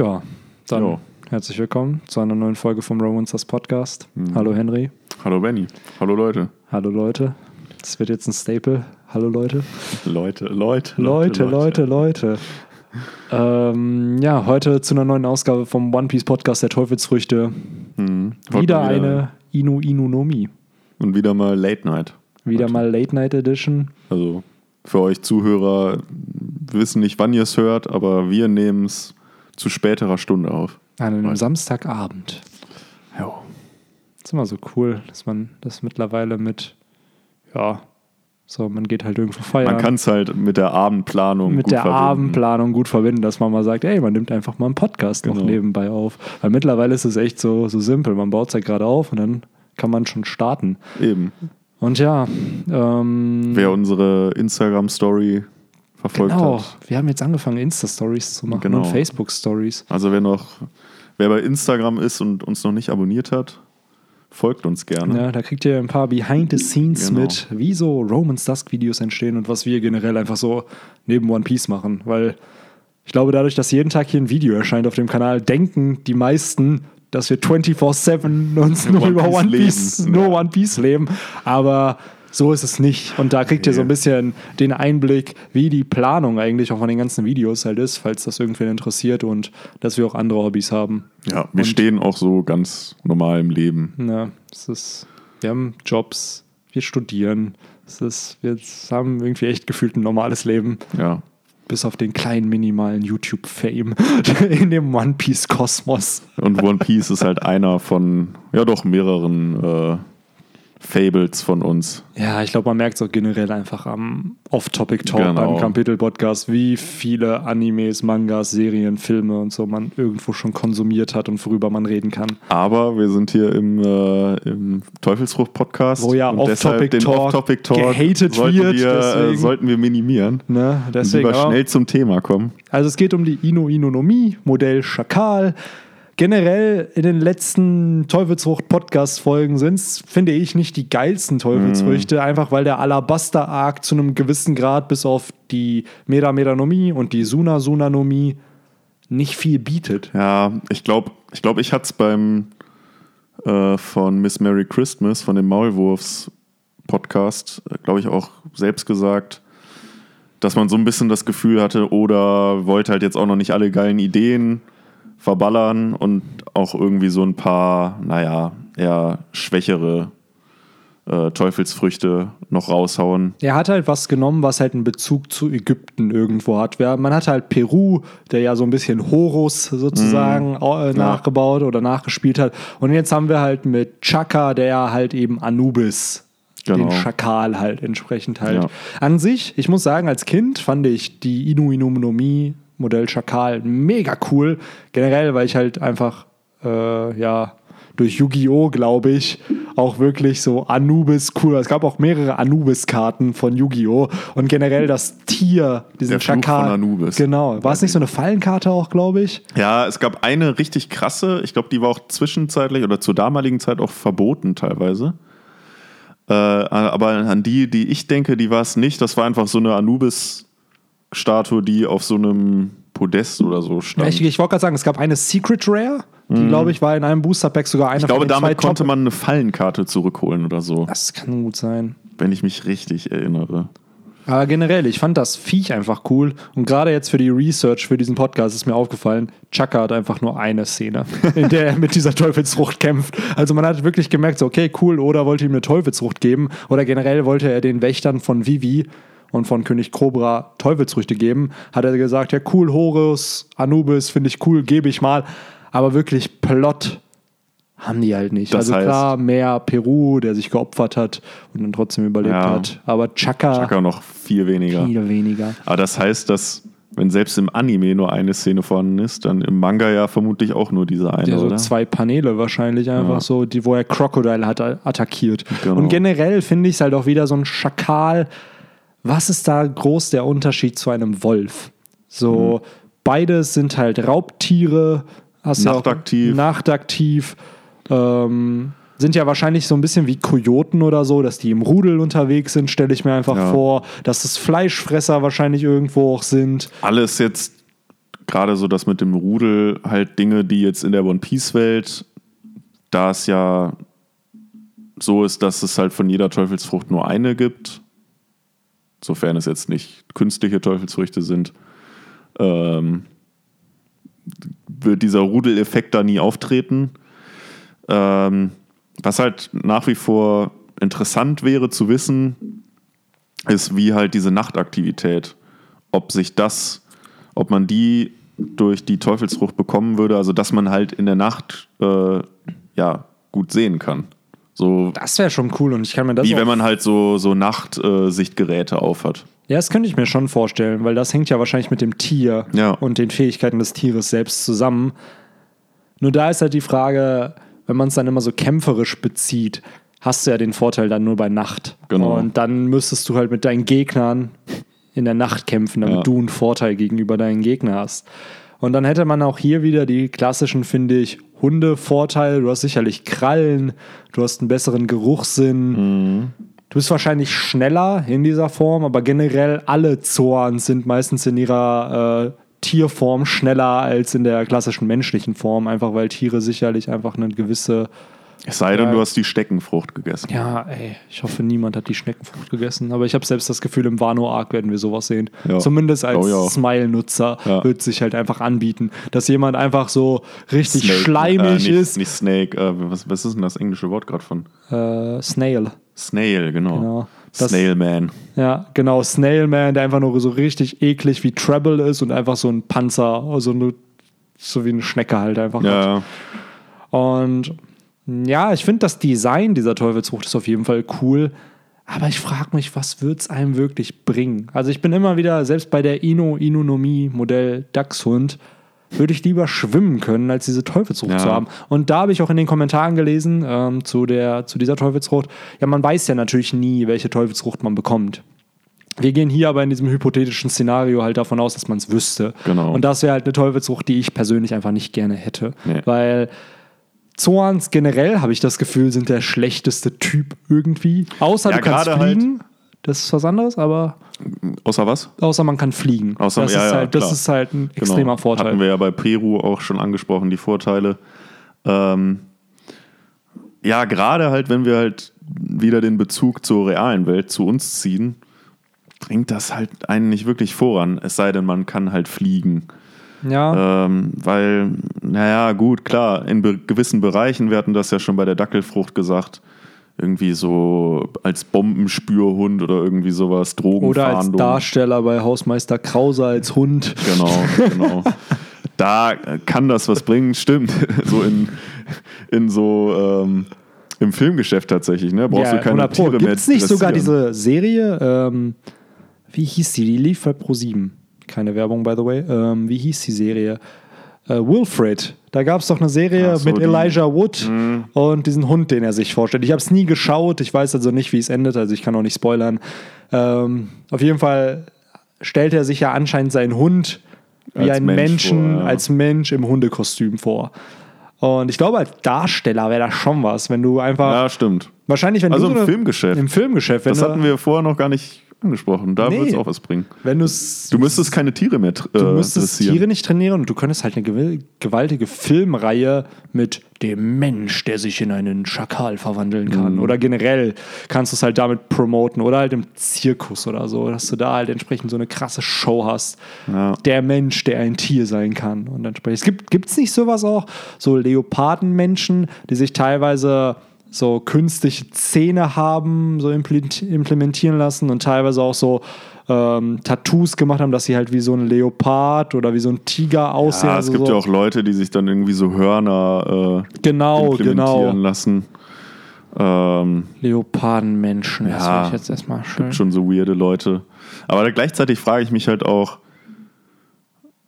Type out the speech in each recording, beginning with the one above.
Ja, dann Jo. herzlich willkommen zu einer neuen Folge vom Romancers Podcast. Hallo Henry. Hallo Benny. Hallo Leute. Hallo Leute. Das wird jetzt ein Staple. Hallo Leute. Leute, Leute, Leute, Leute, Leute. Ähm, ja, heute zu einer neuen Ausgabe vom One Piece Podcast der Teufelsfrüchte. Mhm. Wieder mal eine Inu Inu Nomi. Und wieder mal Late Night. Wieder Heute. mal Late Night Edition. Also für euch Zuhörer, wir wissen nicht, wann ihr es hört, aber wir nehmen es zu späterer Stunde auf. An einem. Samstagabend. Ja. ist immer so cool, dass man das mittlerweile mit, ja, so, man geht halt irgendwo feiern. Man kann es halt mit der Abendplanung mit gut der verbinden. Abendplanung gut verbinden, dass man mal sagt, ey, man nimmt einfach mal einen Podcast noch Genau. nebenbei auf. Weil mittlerweile ist es echt so, so simpel. Man baut es halt gerade auf und dann kann man schon starten. Eben. Und ja, ähm, Wer unsere Instagram-Story verfolgt genau, hat. wir haben jetzt angefangen, Insta-Stories zu machen Genau. und Facebook-Stories. Also wer noch, wer bei Instagram ist und uns noch nicht abonniert hat, folgt uns gerne. Ja, da kriegt ihr ein paar Behind the Scenes Genau. mit, wie so Romans Dusk Videos entstehen und was wir generell einfach so neben One Piece machen. Weil ich glaube, dadurch, dass jeden Tag hier ein Video erscheint auf dem Kanal, denken die meisten, dass wir 24-7 uns nur über One Piece, leben. nur. One Piece leben. Aber so ist es nicht. Und da kriegt ihr so ein Nee. bisschen den Einblick, wie die Planung eigentlich auch von den ganzen Videos halt ist, falls das irgendwen interessiert und dass wir auch andere Hobbys haben. Ja, wir Und- stehen auch so ganz normal im Leben. Ja, es ist, wir haben Jobs, wir studieren. Es ist, wir haben irgendwie echt gefühlt ein normales Leben, Ja. bis auf den kleinen minimalen YouTube-Fame in dem One Piece-Kosmos. Und One Piece ist halt einer von, ja doch, mehreren äh, Fables von uns. Ja, ich glaube, man merkt es auch generell einfach am Off-Topic-Talk Genau. beim Kapitel-Podcast, wie viele Animes, Mangas, Serien, Filme und so man irgendwo schon konsumiert hat und worüber man reden kann. Aber wir sind hier im, äh, im Teufelsfrucht-Podcast. Wo ja und deshalb Off-Topic den Talk Off-Topic-Talk gehatet sollten wird, wir, äh, sollten wir minimieren. Ne? Und Deswegen, lieber aber- schnell zum Thema kommen. Also es geht um die Inu Inonomie, Modell Schakal. Generell in den letzten Teufelsfrucht-Podcast-Folgen sind es, finde ich, nicht die geilsten Teufelsfrüchte, einfach weil der Alabaster-Arc zu einem gewissen Grad bis auf die Meda-Medanomie und die Suna-Sunanomie nicht viel bietet. Ja, ich glaube, ich, glaub, ich hatte es beim äh, von Miss Merry Christmas, von dem Maulwurfs-Podcast, glaube ich, auch selbst gesagt, dass man so ein bisschen das Gefühl hatte, oder wollte halt jetzt auch noch nicht alle geilen Ideen verballern und auch irgendwie so ein paar, naja, eher schwächere äh, Teufelsfrüchte noch raushauen. Er hat halt was genommen, was halt einen Bezug zu Ägypten irgendwo hat. Ja, Man hat halt Peru, der ja so ein bisschen Horus sozusagen äh, nachgebaut oder nachgespielt hat. Und jetzt haben wir halt mit Chaka, der ja halt eben Anubis, den Genau. Schakal halt entsprechend halt. Ja. An sich, ich muss sagen, als Kind fand ich die Inu Inunomie Modell Schakal mega cool. Generell, weil ich halt einfach, äh, ja, durch Yu-Gi-Oh!, glaube ich, auch wirklich so Anubis cool. Es gab auch mehrere Anubis-Karten von Yu-Gi-Oh! Und generell das Tier, diesen Der Schakal. von Anubis. Genau. War es nicht so eine Fallenkarte auch, glaube ich? Ja, es gab eine richtig krasse, ich glaube, die war auch zwischenzeitlich oder zur damaligen Zeit auch verboten teilweise. Äh, aber an die, die ich denke, die war es nicht. Das war einfach so eine Anubis-Statue, die auf so einem Podest oder so stand. Ich, ich wollte gerade sagen, es gab eine Secret Rare, die, glaube ich, war in einem Booster-Pack sogar eine Mhm. ich glaube, damit konnte Top- man eine Fallenkarte zurückholen oder so, Das kann gut sein. wenn ich mich richtig erinnere. Aber generell, ich fand das Viech einfach cool. Und gerade jetzt für die Research für diesen Podcast ist mir aufgefallen, Chaka hat einfach nur eine Szene, in der er mit dieser Teufelsfrucht kämpft. Also man hat wirklich gemerkt, so, okay, cool, oder wollte ihm eine Teufelsfrucht geben, oder generell wollte er den Wächtern von Vivi und von König Cobra Teufelsfrüchte geben. Hat er gesagt, ja cool, Horus, Anubis, finde ich cool, gebe ich mal. Aber wirklich Plot haben die halt nicht. Das also heißt- klar, mehr Peru, der sich geopfert hat und dann trotzdem überlebt Ja. hat. Aber Chaka, Chaka noch viel weniger. viel weniger. Aber das heißt, dass, wenn selbst im Anime nur eine Szene vorhanden ist, dann im Manga ja vermutlich auch nur diese eine, Ja, so oder? zwei Paneele wahrscheinlich einfach Ja. so, die, wo er Crocodile hat attackiert. Genau. Und generell finde ich es halt auch wieder so ein Schakal. Was ist da groß der Unterschied zu einem Wolf? So, Mhm. beides sind halt Raubtiere. Hast ja Nachtaktiv. nachtaktiv. Ähm, sind ja wahrscheinlich so ein bisschen wie Kojoten oder so, dass die im Rudel unterwegs sind, stelle ich mir einfach Ja. vor. Dass es Fleischfresser wahrscheinlich irgendwo auch sind. Alles jetzt gerade so das mit dem Rudel, halt Dinge, die jetzt in der One Piece-Welt, da es ja so ist, dass es halt von jeder Teufelsfrucht nur eine gibt, sofern es jetzt nicht künstliche Teufelsfrüchte sind, ähm, wird dieser Rudeleffekt da nie auftreten. Ähm, was halt nach wie vor interessant wäre zu wissen, ist, wie halt diese Nachtaktivität, ob sich das, ob man die durch die Teufelsfrucht bekommen würde, also dass man halt in der Nacht äh, ja gut sehen kann. So Das wäre schon cool und ich kann mir das wie wenn man halt so, so Nachtsichtgeräte aufhat. Ja, das könnte ich mir schon vorstellen, weil das hängt ja wahrscheinlich mit dem Tier Ja. und den Fähigkeiten des Tieres selbst zusammen. Nur da ist halt die Frage, wenn man es dann immer so kämpferisch bezieht, hast du ja den Vorteil dann nur bei Nacht. Genau. Und dann müsstest du halt mit deinen Gegnern in der Nacht kämpfen, damit Ja. du einen Vorteil gegenüber deinen Gegner hast. Und dann hätte man auch hier wieder die klassischen, finde ich, Hunde-Vorteil. Du hast sicherlich Krallen, du hast einen besseren Geruchssinn. Du bist wahrscheinlich schneller in dieser Form, aber generell alle Zorns sind meistens in ihrer äh, Tierform schneller als in der klassischen menschlichen Form, einfach weil Tiere sicherlich einfach eine gewisse. Es sei denn, du hast die Steckenfrucht gegessen. Ja, ey, ich hoffe, niemand hat die Schneckenfrucht gegessen, aber ich habe selbst das Gefühl, im Wano-Arc werden wir sowas sehen. Ja. Zumindest als Oh ja. Smile-Nutzer wird sich halt einfach anbieten, dass jemand einfach so richtig Snake, schleimig äh, nicht, ist. Nicht Snake, äh, was, was ist denn das englische Wort gerade von? Äh, Snail. Snail, genau. Genau. Das- Snail Man. Ja, genau, Snailman, der einfach nur so richtig eklig wie Treble ist und einfach so ein Panzer, also eine, so wie eine Schnecke halt einfach. hat. Ja, Und ja, ich finde das Design dieser Teufelsfrucht ist auf jeden Fall cool. Aber ich frage mich, was wird es einem wirklich bringen? Also ich bin immer wieder, selbst bei der Ino, Inonomie Modell Dachshund, würde ich lieber schwimmen können, als diese Teufelsfrucht Ja. zu haben. Und da habe ich auch in den Kommentaren gelesen ähm, zu, der, zu dieser Teufelsfrucht, ja, man weiß ja natürlich nie, welche Teufelsfrucht man bekommt. Wir gehen hier aber in diesem hypothetischen Szenario halt davon aus, dass man es wüsste. Genau. Und das wäre halt eine Teufelsfrucht, die ich persönlich einfach nicht gerne hätte. Nee. Weil Zorns generell, habe ich das Gefühl, sind der schlechteste Typ irgendwie. Außer Ja, du kannst gerade halt- fliegen. Das ist was anderes, aber außer was? außer man kann fliegen. Außer- das, ja, ist ja, halt, das klar. ist halt ein extremer Genau. Vorteil. Hatten wir ja bei Peru auch schon angesprochen, die Vorteile. Ähm, ja, gerade halt, wenn wir halt wieder den Bezug zur realen Welt zu uns ziehen, bringt das halt einen nicht wirklich voran. Es sei denn, man kann halt fliegen. Ja, Ähm, weil, naja, gut, klar, in be gewissen Bereichen, wir hatten das ja schon bei der Dackelfrucht gesagt, irgendwie so als Bombenspürhund oder irgendwie sowas, oder als Drogenfahndung. Darsteller bei Hausmeister Krause als Hund. Genau, genau. da kann das was bringen, stimmt. So in, in so ähm, im Filmgeschäft tatsächlich, ne? Brauchst du keine 100 Pro. Tiere mehr. Gibt's nicht sogar diese Serie, ähm, wie hieß die? Die lief bei Pro7. Keine Werbung, by the way. Ähm, wie hieß die Serie? Äh, Wilfred. Da gab es doch eine Serie so, mit die- Mhm. Elijah Wood und diesen Hund, den er sich vorstellt. Ich habe es nie geschaut. Ich weiß also nicht, wie es endet. Also ich kann auch nicht spoilern. Ähm, auf jeden Fall stellt er sich ja anscheinend seinen Hund wie Als einen Mensch Menschen, vor, ja. als Mensch im Hundekostüm vor. Und ich glaube, als Darsteller wäre das schon was, wenn du einfach. Ja, stimmt. Wahrscheinlich, wenn Also du im so eine- Filmgeschäft. Im Filmgeschäft, wenn Das hatten wir vorher noch gar nicht angesprochen. Da Nee. würde es auch was bringen. wenn Du müsstest keine Tiere mehr tr- du äh, müsstest. Tiere nicht trainieren und du könntest halt eine gew- gewaltige Filmreihe mit dem Mensch, der sich in einen Schakal verwandeln kann. Mhm. Oder generell kannst du es halt damit promoten oder halt im Zirkus oder so, dass du da halt entsprechend so eine krasse Show hast. Ja. Der Mensch, der ein Tier sein kann. Und entsprechend. Es gibt gibt's nicht sowas auch, so Leopardenmenschen, die sich teilweise so künstliche Zähne haben, so implement- implementieren lassen und teilweise auch so ähm, Tattoos gemacht haben, dass sie halt wie so ein Leopard oder wie so ein Tiger aussehen. Ja, es also gibt so, ja auch Leute, die sich dann irgendwie so Hörner äh, Genau, implementieren genau. lassen. Ähm, Leopardenmenschen, das Ja, finde ich jetzt erstmal schön. schon so weirde Leute. Aber gleichzeitig frage ich mich halt auch,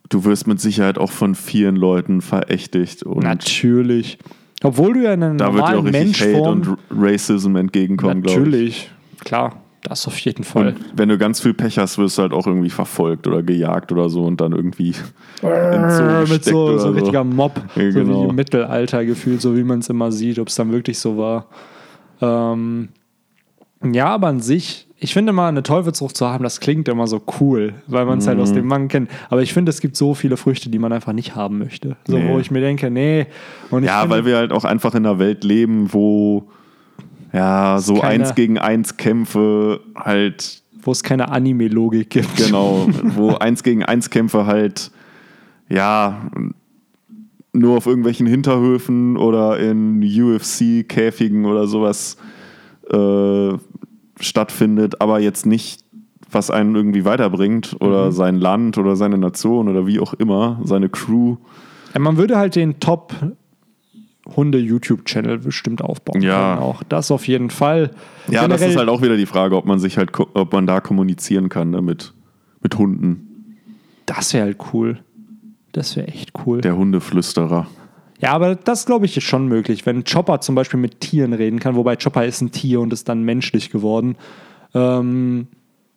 du wirst mit Sicherheit auch von vielen Leuten verächtigt. Und Natürlich. Obwohl du ja in einer da wird dir auch normalen richtig Hate Menschform... und Racism entgegenkommen, glaube ich. Natürlich, klar, das auf jeden Fall. Und wenn du ganz viel Pech hast, wirst du halt auch irgendwie verfolgt oder gejagt oder so und dann irgendwie Äh, mit so, so richtiger Mob, Ja, so wie genau. im Mittelalter gefühlt, so wie man es immer sieht, ob es dann wirklich so war. Ähm, ja, aber an sich, ich finde mal, eine Teufelsfrucht zu haben, das klingt immer so cool, weil man es halt Mhm. aus dem Manga kennt. Aber ich finde, es gibt so viele Früchte, die man einfach nicht haben möchte. So, Nee. wo ich mir denke, nee. Und Ja, finde, weil wir halt auch einfach in einer Welt leben, wo ja so keine- eins gegen eins Kämpfe halt wo es keine Anime-Logik gibt. genau, wo eins gegen eins Kämpfe halt ja nur auf irgendwelchen Hinterhöfen oder in UFC-Käfigen oder sowas äh, stattfindet, aber jetzt nicht, was einen irgendwie weiterbringt oder Mhm. sein Land oder seine Nation oder wie auch immer, seine Crew. Ja, man würde halt den Top Hunde-YouTube-Channel bestimmt aufbauen Ja. können. Auch das auf jeden Fall. Ja, das Generell- ist halt auch wieder die Frage, ob man sich halt, ob man da kommunizieren kann ne, mit, mit Hunden. Das wäre halt cool. Das wäre echt cool. Der Hundeflüsterer. Ja, aber das glaube ich ist schon möglich, wenn Chopper zum Beispiel mit Tieren reden kann, wobei Chopper ist ein Tier und ist dann menschlich geworden. Ähm,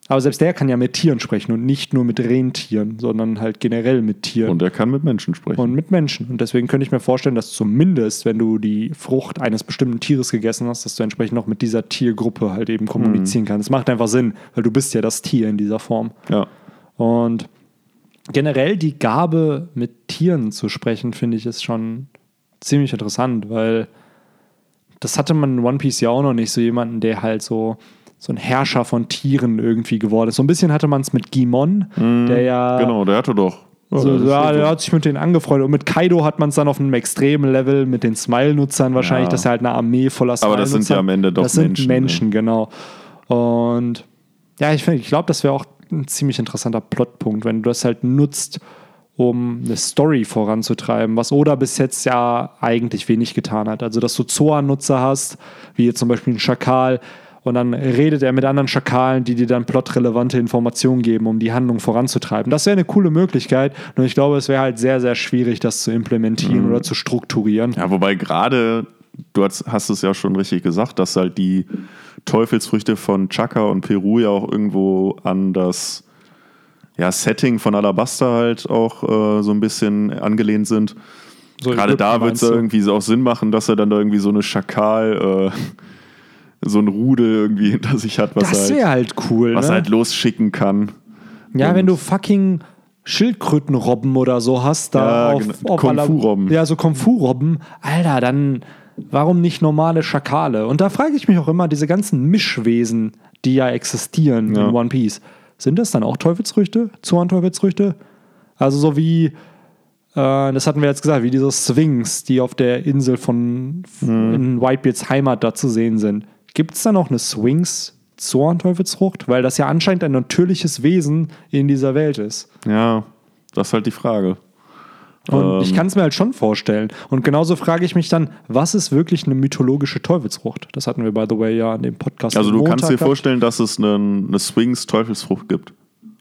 aber selbst der kann ja mit Tieren sprechen und nicht nur mit Rentieren, sondern halt generell mit Tieren Und er kann mit Menschen sprechen. und mit Menschen. Und deswegen könnte ich mir vorstellen, dass zumindest, wenn du die Frucht eines bestimmten Tieres gegessen hast, dass du entsprechend noch mit dieser Tiergruppe halt eben kommunizieren kannst. Das macht einfach Sinn, weil du bist ja das Tier in dieser Form. ja. Und generell die Gabe, mit Tieren zu sprechen, finde ich, ist schon ziemlich interessant, weil das hatte man in One Piece ja auch noch nicht, so jemanden, der halt so, so ein Herrscher von Tieren irgendwie geworden ist. So ein bisschen hatte man es mit Gimon, der ja. Genau, der hatte doch. So, das ja, der hat sich mit denen angefreundet. Und mit Kaido hat man es dann auf einem extremen Level mit den Smile-Nutzern wahrscheinlich, Ja. dass er halt eine Armee voller Aber das sind ja am Ende doch Das sind Menschen, Menschen, genau. Und ja, ich, find- ich glaube, das wäre auch ein ziemlich interessanter Plotpunkt, wenn du das halt nutzt, um eine Story voranzutreiben, was Oda bis jetzt ja eigentlich wenig getan hat. Also, dass du Zoan-Nutzer hast, wie jetzt zum Beispiel ein Schakal, und dann redet er mit anderen Schakalen, die dir dann plotrelevante Informationen geben, um die Handlung voranzutreiben. Das wäre eine coole Möglichkeit, nur ich glaube, es wäre halt sehr, sehr schwierig, das zu implementieren oder zu strukturieren. Ja, wobei gerade, du hast, hast es ja schon richtig gesagt, dass halt die Teufelsfrüchte von Chaka und Peru ja auch irgendwo an das ja, Setting von Alabasta halt auch äh, so ein bisschen angelehnt sind. So Gerade da wird es irgendwie so auch Sinn machen, dass er dann da irgendwie so eine Schakal, äh, so ein Rudel irgendwie hinter sich hat, was, Das halt, halt cool. was ne? er halt losschicken kann. Ja, wenn du fucking Schildkrötenrobben oder so hast, da Ja, auf, genau. auf Kung-Fu-Robben. Ja, so Kung-Fu-Robben. Alter, dann warum nicht normale Schakale? Und da frage ich mich auch immer, diese ganzen Mischwesen, die ja existieren Ja. in One Piece, sind das dann auch Teufelsfrüchte? Zorn-Teufelsfrüchte? Also so wie, äh, das hatten wir jetzt gesagt, wie diese Sphinx, die auf der Insel von Mhm. in Whitebeards Heimat da zu sehen sind. Gibt es da noch eine Sphinx? Zorn-Teufelsfrucht? Weil das ja anscheinend ein natürliches Wesen in dieser Welt ist. Ja, das ist halt die Frage. Und ich Ähm. kann es mir halt schon vorstellen. Und genauso frage ich mich dann, was ist wirklich eine mythologische Teufelsfrucht? Das hatten wir, by the way, ja in dem Podcast. Also du kannst Montag dir gehabt. vorstellen, dass es eine, eine Swings-Teufelsfrucht gibt.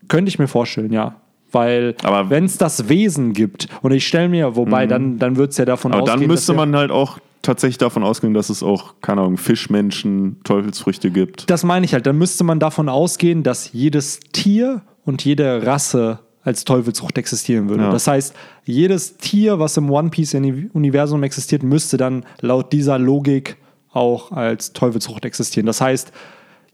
Könnte ich mir vorstellen, ja. Weil Aber- wenn es das Wesen gibt, und ich stelle mir, wobei, dann, dann wird es ja davon Mhm. Aber ausgehen, dann müsste man halt auch tatsächlich davon ausgehen, dass es auch, keine Ahnung, Fischmenschen, Teufelsfrüchte gibt. Das meine ich halt. Dann müsste man davon ausgehen, dass jedes Tier und jede Rasse als Teufelsfrucht existieren würde. Ja. Das heißt, jedes Tier, was im One Piece-Universum existiert, müsste dann laut dieser Logik auch als Teufelsfrucht existieren. Das heißt,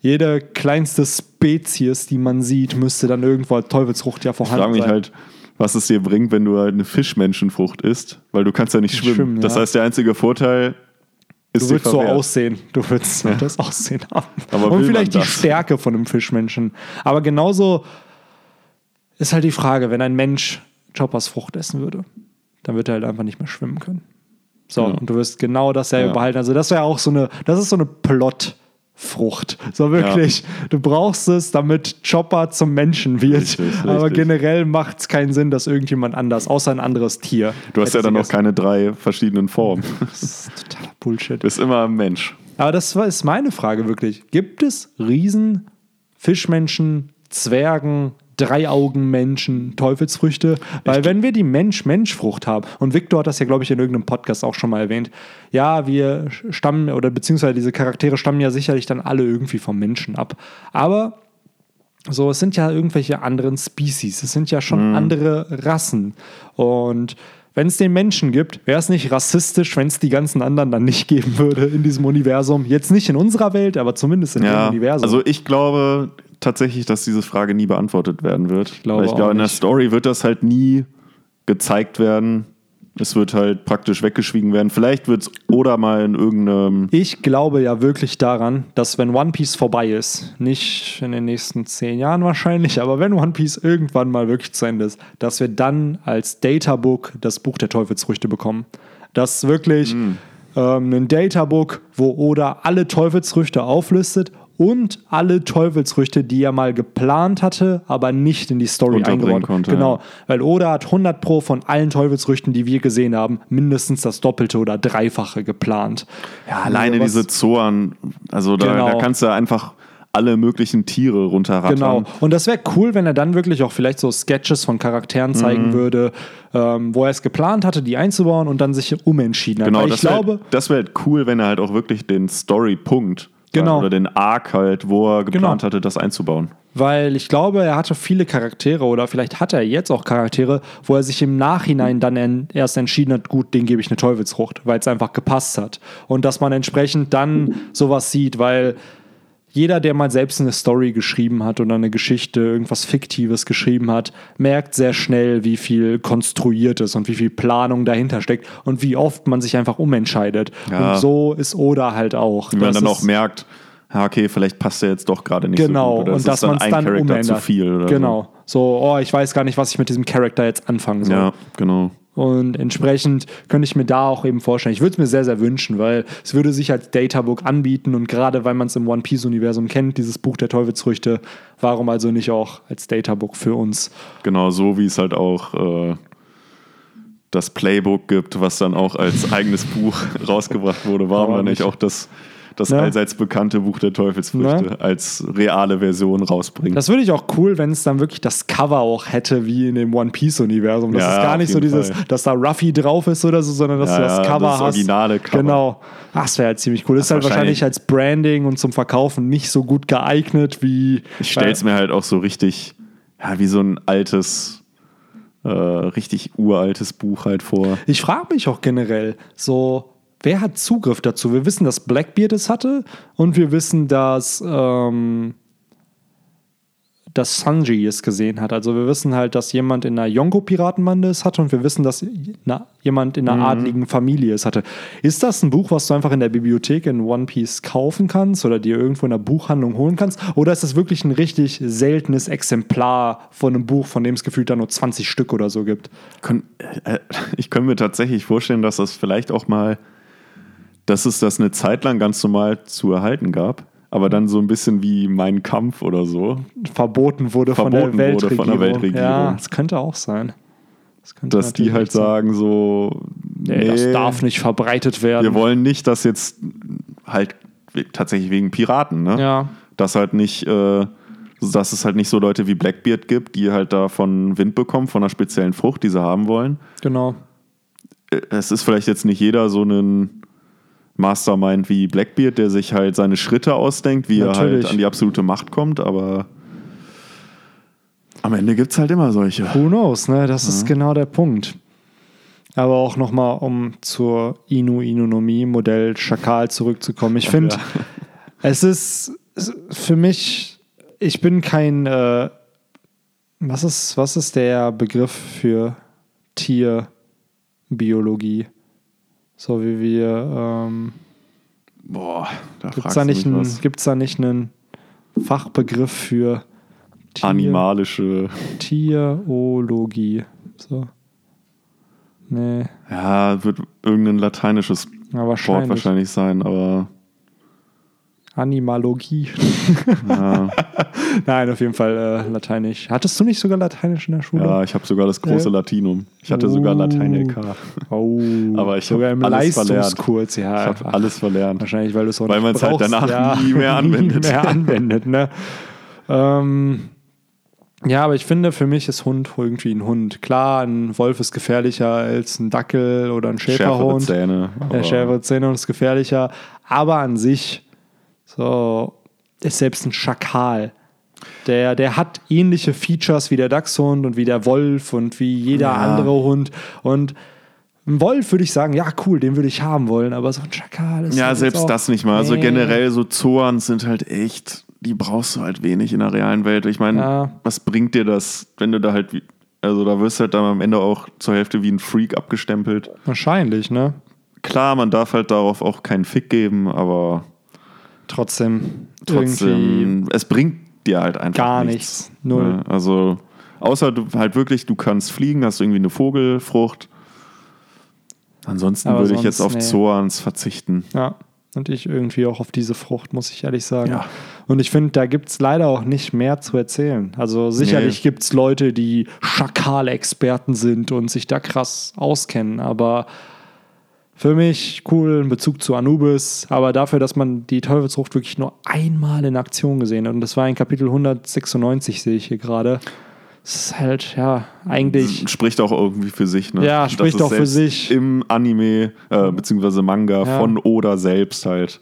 jede kleinste Spezies, die man sieht, müsste dann irgendwo als Teufelsfrucht ja Ich vorhanden frage mich sein. halt, was es dir bringt, wenn du halt eine Fischmenschenfrucht isst, weil du kannst ja nicht schwimmen. schwimmen, Das ja. heißt, der einzige Vorteil ist Du würdest so aussehen. Du würdest so das Aussehen haben. Aber Und vielleicht die? Stärke von einem Fischmenschen. Aber genauso ist halt die Frage, wenn ein Mensch Choppers Frucht essen würde, dann wird er halt einfach nicht mehr schwimmen können. So, Ja. und du wirst genau dasselbe Ja. behalten. Also, das wäre auch so eine, das ist so eine Plot-Frucht. So wirklich, du brauchst es, damit Chopper zum Menschen wird. Richtig, Aber richtig. generell macht es keinen Sinn, dass irgendjemand anders, außer ein anderes Tier. Du hast ja dann noch keine drei verschiedenen Formen. Das ist totaler Bullshit. Du bist immer ein Mensch. Aber das ist meine Frage wirklich. Gibt es Riesen, Fischmenschen, Zwergen, Dreiaugenmenschen, Teufelsfrüchte? Weil wenn wir die Mensch-Mensch-Frucht haben, und Victor hat das ja, glaube ich, in irgendeinem Podcast auch schon mal erwähnt, ja, wir stammen, oder beziehungsweise diese Charaktere stammen ja sicherlich dann alle irgendwie vom Menschen ab. Aber so, es sind ja irgendwelche anderen Species, es sind ja schon andere Rassen. Und wenn es den Menschen gibt, wäre es nicht rassistisch, wenn es die ganzen anderen dann nicht geben würde in diesem Universum. Jetzt nicht in unserer Welt, aber zumindest in Ja, dem Universum. also ich glaube tatsächlich, dass diese Frage nie beantwortet werden wird. Ich glaube Weil ich glaube, in der. Story wird das halt nie gezeigt werden. Es wird halt praktisch weggeschwiegen werden. Vielleicht wird es oder mal in irgendeinem. Ich glaube ja wirklich daran, dass wenn One Piece vorbei ist, nicht in den nächsten zehn Jahren wahrscheinlich, aber wenn One Piece irgendwann mal wirklich zu Ende ist, dass wir dann als Databook das Buch der Teufelsfrüchte bekommen. Das wirklich ähm, ein Databook, wo Oda alle Teufelsfrüchte auflistet und alle Teufelsfrüchte, die er mal geplant hatte, aber nicht in die Story eingebaut. konnte, genau, ja. weil Oda hat 100 Pro von allen Teufelsfrüchten, die wir gesehen haben, mindestens das Doppelte oder Dreifache geplant. Ja, alleine Also diese Zoan, also da, Genau. da kannst du einfach alle möglichen Tiere runterrattern. Genau. Und das wäre cool, wenn er dann wirklich auch vielleicht so Sketches von Charakteren zeigen Mhm. würde, ähm, wo er es geplant hatte, die einzubauen und dann sich umentschieden hat. Genau, Weil ich das wäre glaube, das wär halt cool, wenn er halt auch wirklich den Story-Punkt Genau. oder den Arc halt, wo er geplant Genau. hatte, das einzubauen. weil ich glaube, er hatte viele Charaktere oder vielleicht hat er jetzt auch Charaktere, wo er sich im Nachhinein dann en erst entschieden hat, gut, den gebe ich eine Teufelsfrucht, weil es einfach gepasst hat. Und dass man entsprechend dann sowas sieht, weil jeder, der mal selbst eine Story geschrieben hat oder eine Geschichte, irgendwas Fiktives geschrieben hat, merkt sehr schnell, wie viel konstruiert ist und wie viel Planung dahinter steckt und wie oft man sich einfach umentscheidet. Ja. Und so ist Oda halt auch. Wie man dann auch merkt, ja, okay, vielleicht passt er jetzt doch gerade nicht Genau, so gut. Oder es und dass dann man es ein dann Charakter umändert. zu viel. Oder genau. So. oh, ich weiß gar nicht, was ich mit diesem Charakter jetzt anfangen So. soll. Ja, genau. Und entsprechend könnte ich mir da auch eben vorstellen. Ich würde es mir sehr, sehr wünschen, weil es würde sich als Databook anbieten und gerade weil man es im One Piece-Universum kennt, dieses Buch der Teufelsfrüchte, warum also nicht auch als Databook für uns? Genau, so wie es halt auch äh, das Playbook gibt, was dann auch als eigenes Buch rausgebracht wurde. Warum Warum dann nicht nicht? auch das, das Ne? allseits bekannte Buch der Teufelsfrüchte Ne? als reale Version rausbringen? Das würde ich auch cool, wenn es dann wirklich das Cover auch hätte, wie in dem One Piece-Universum. Das Ja, ist gar nicht so dieses, Fall. dass da Ruffy drauf ist oder so, sondern dass Ja, du das Cover das hast. originale Cover. Genau. Ach, das wäre halt ziemlich cool. Das ist halt wahrscheinlich wahrscheinlich- als Branding und zum Verkaufen nicht so gut geeignet wie. ich stelle es mir halt auch so richtig, ja, wie so ein altes, äh, richtig uraltes Buch halt vor. Ich frage mich auch generell, so, wer hat Zugriff dazu? Wir wissen, dass Blackbeard es hatte und wir wissen, dass, ähm, dass Sanji es gesehen hat. Also wir wissen halt, dass jemand in einer Yonko-Piratenbande es hatte und wir wissen, dass na, jemand in einer adligen Familie es hatte. Ist das ein Buch, was du einfach in der Bibliothek in One Piece kaufen kannst oder dir irgendwo in der Buchhandlung holen kannst? Oder ist das wirklich ein richtig seltenes Exemplar von einem Buch, von dem es gefühlt da nur 20 Stück oder so gibt? Kön- äh, Ich könnte mir tatsächlich vorstellen, dass das vielleicht auch mal, dass es das eine Zeit lang ganz normal zu erhalten gab, aber dann so ein bisschen wie Mein Kampf oder so. verboten wurde von Verboten der wurde von der Weltregierung. Ja, das könnte auch sein. Das Dass die halt sagen so, nee, das darf nicht verbreitet werden. wir wollen nicht, dass jetzt halt tatsächlich wegen Piraten, ne? Ja. Dass halt nicht, äh, dass es halt nicht so Leute wie Blackbeard gibt, die halt davon Wind bekommen, von einer speziellen Frucht, die sie haben wollen. Genau. Äh, Es ist vielleicht jetzt nicht jeder so ein Mastermind wie Blackbeard, der sich halt seine Schritte ausdenkt, wie er Natürlich. halt an die absolute Macht kommt, aber am Ende gibt es halt immer solche. Who knows, ne? Das ist genau der Punkt. Aber auch nochmal, um zur Inu Inunomie Modell Schakal zurückzukommen. Ich finde, es ist für mich, ich bin kein, äh, was ist, was ist der Begriff für Tierbiologie? So wie wir, ähm, Boah, da Gibt es fragst da, nicht einen- was. gibt's da nicht einen Fachbegriff für Tier, Animalische, Tierologie? So. Nee, ja, wird irgendein lateinisches ja, Wort wahrscheinlich. wahrscheinlich sein, aber Animalogie. ja, Nein, auf jeden Fall äh, Lateinisch. Hattest du nicht sogar Lateinisch in der Schule? ja ich habe sogar das große Äh. Latinum. Ich hatte sogar Uh. Latein LK. Oh, Aber ich sogar im alles. Leistungskurs. Ja, Ich habe alles verlernt. Wahrscheinlich, weil du es auch Weil nicht man's halt danach nie mehr anwendet. Nie mehr anwendet, ne? ähm, ja, aber ich finde, für mich ist Hund irgendwie ein Hund. Klar, ein Wolf ist gefährlicher als ein Dackel oder ein Schärfere Schäferhund. Zähne. Der aber- schärfere Zähne und ist gefährlicher. Aber an sich so ist selbst ein Schakal. Der, der hat ähnliche Features wie der Dachshund und wie der Wolf und wie jeder Ja. andere Hund. Und ein Wolf würde ich sagen, ja, cool, den würde ich haben wollen, aber so ein Schakal ist Ja, halt selbst das nicht mal. Also Nee. generell so Zoans sind halt echt, die brauchst du halt wenig in der realen Welt. Ich meine, Ja. was bringt dir das, wenn du da halt, wie, also da wirst du halt dann am Ende auch zur Hälfte wie ein Freak abgestempelt. Wahrscheinlich, ne? Klar, man darf halt darauf auch keinen Fick geben, aber Trotzdem, trotzdem, es bringt dir halt einfach gar nichts. nichts. Null. Also, außer du halt wirklich, du kannst fliegen, hast irgendwie eine Vogelfrucht. Ansonsten Aber würde ich jetzt sonst, auf nee. Zoans verzichten. Ja. Und ich irgendwie auch auf diese Frucht, muss ich ehrlich sagen. Ja. Und ich finde, da gibt es leider auch nicht mehr zu erzählen. Also sicherlich Nee. gibt es Leute, die Schakal-Experten sind und sich da krass auskennen. Aber für mich cool, ein Bezug zu Anubis. Aber dafür, dass man die Teufelsfrucht wirklich nur einmal in Aktion gesehen hat. Und das war in Kapitel 196, sehe ich hier gerade. Das ist halt, ja, eigentlich. Spricht auch irgendwie für sich, ne? Ja, spricht auch für sich. Im Anime, äh, beziehungsweise Manga Ja. von Oda selbst halt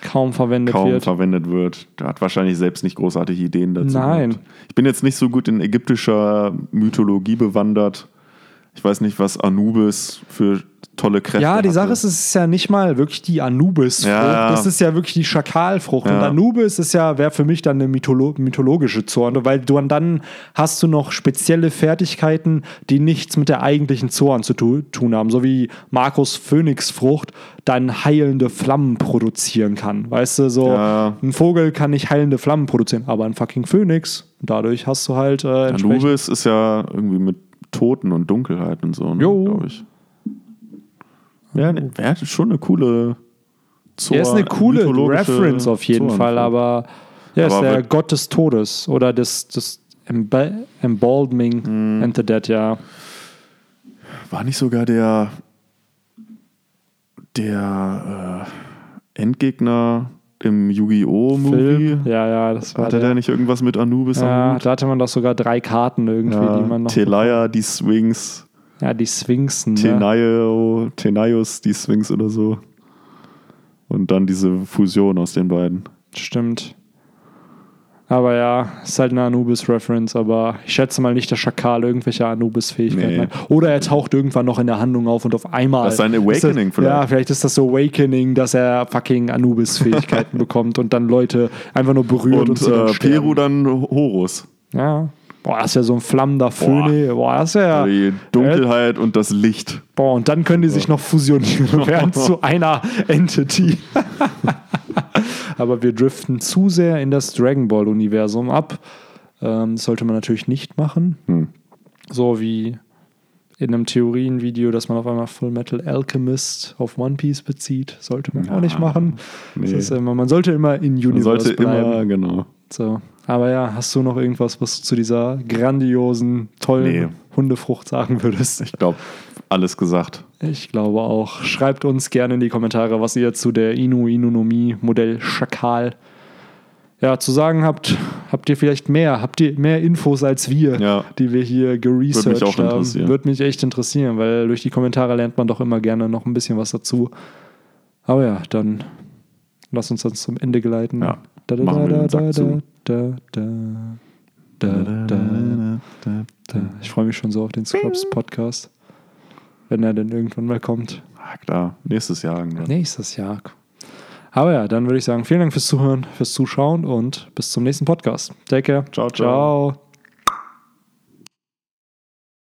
kaum verwendet kaum wird. verwendet wird. Der hat wahrscheinlich selbst nicht großartige Ideen dazu. Nein. gehabt. Ich bin jetzt nicht so gut in ägyptischer Mythologie bewandert. Ich weiß nicht, was Anubis für tolle Kräfte Ja, die hatte. Sache ist, es ist ja nicht mal wirklich die Anubis-Frucht. Ja. Das ist ja wirklich die Schakalfrucht. Und Ja. Anubis ist ja, wäre für mich dann eine mytholo mythologische Zorn, weil du dann hast du noch spezielle Fertigkeiten, die nichts mit der eigentlichen Zorn zu tu tun haben. So wie Markus Phönixfrucht dann heilende Flammen produzieren kann. Weißt du, so Ja. ein Vogel kann nicht heilende Flammen produzieren, aber ein fucking Phönix. Dadurch hast du halt äh. Anubis ist ja irgendwie mit Toten und Dunkelheit und so, ne, Jo. glaube ich. Ja, ne, wäre schon eine coole Zor Er ist eine coole Reference auf jeden Zornfrucht. Fall, aber er ist der Gott des Todes oder des, des Emba- Embalming Hm. and the Dead, ja. War nicht sogar der der äh, Endgegner im Yu-Gi-Oh! Movie? Ja, ja, das war Hatte der der. nicht irgendwas mit Anubis Ja, da hatte man doch sogar drei Karten irgendwie, Ja, die man noch. Telaya, die Swings, Ja, die Sphinxen. Ne? Tenayo, Tenaios, die Swings oder so. Und dann diese Fusion aus den beiden. Stimmt. Aber ja, ist halt eine Anubis-Reference, aber ich schätze mal nicht, dass Schakal irgendwelche Anubis-Fähigkeiten Nee. hat. Oder er taucht irgendwann noch in der Handlung auf und auf einmal. Das ist ein Awakening das, Ja, vielleicht. vielleicht ist das so Awakening, dass er fucking Anubis-Fähigkeiten bekommt und dann Leute einfach nur berührt und, Und dann äh, sterben. Peru dann Horus. Ja. Boah, das ist ja so ein flammender Phönix. Boah, das ist ja. Die Dunkelheit und das Licht. Boah, und dann können die sich noch fusionieren und werden zu einer Entity. Aber wir driften zu sehr in das Dragon Ball-Universum ab. Ähm, das sollte man natürlich nicht machen. Hm. So wie in einem Theorienvideo, dass man auf einmal Full Metal Alchemist auf One Piece bezieht. Sollte man auch nicht machen. Nee. ist man sollte immer in Man Universe sollte bleiben. immer, genau. So. Aber ja, hast du noch irgendwas, was du zu dieser grandiosen, tollen Nee. Hundefrucht sagen würdest? Ich glaube, alles gesagt. Ich glaube auch. Schreibt uns gerne in die Kommentare, was ihr zu der Inu Inunomie Modell Schakal ja, zu sagen habt. Habt ihr vielleicht mehr? Habt ihr mehr Infos als wir, Ja. die wir hier geresearched auch haben? interessieren. Würde mich echt interessieren, weil durch die Kommentare lernt man doch immer gerne noch ein bisschen was dazu. Aber ja, dann lass uns das zum Ende geleiten. Ja, Da, da, machen wir den Sack zu. Ich freue mich schon so auf den Scrubs Podcast, wenn er denn irgendwann mal kommt. Ah, klar, nächstes Jahr. irgendwann. Nächstes Jahr. Aber ja, dann würde ich sagen, vielen Dank fürs Zuhören, fürs Zuschauen und bis zum nächsten Podcast. Take care. Ciao, ciao. ciao.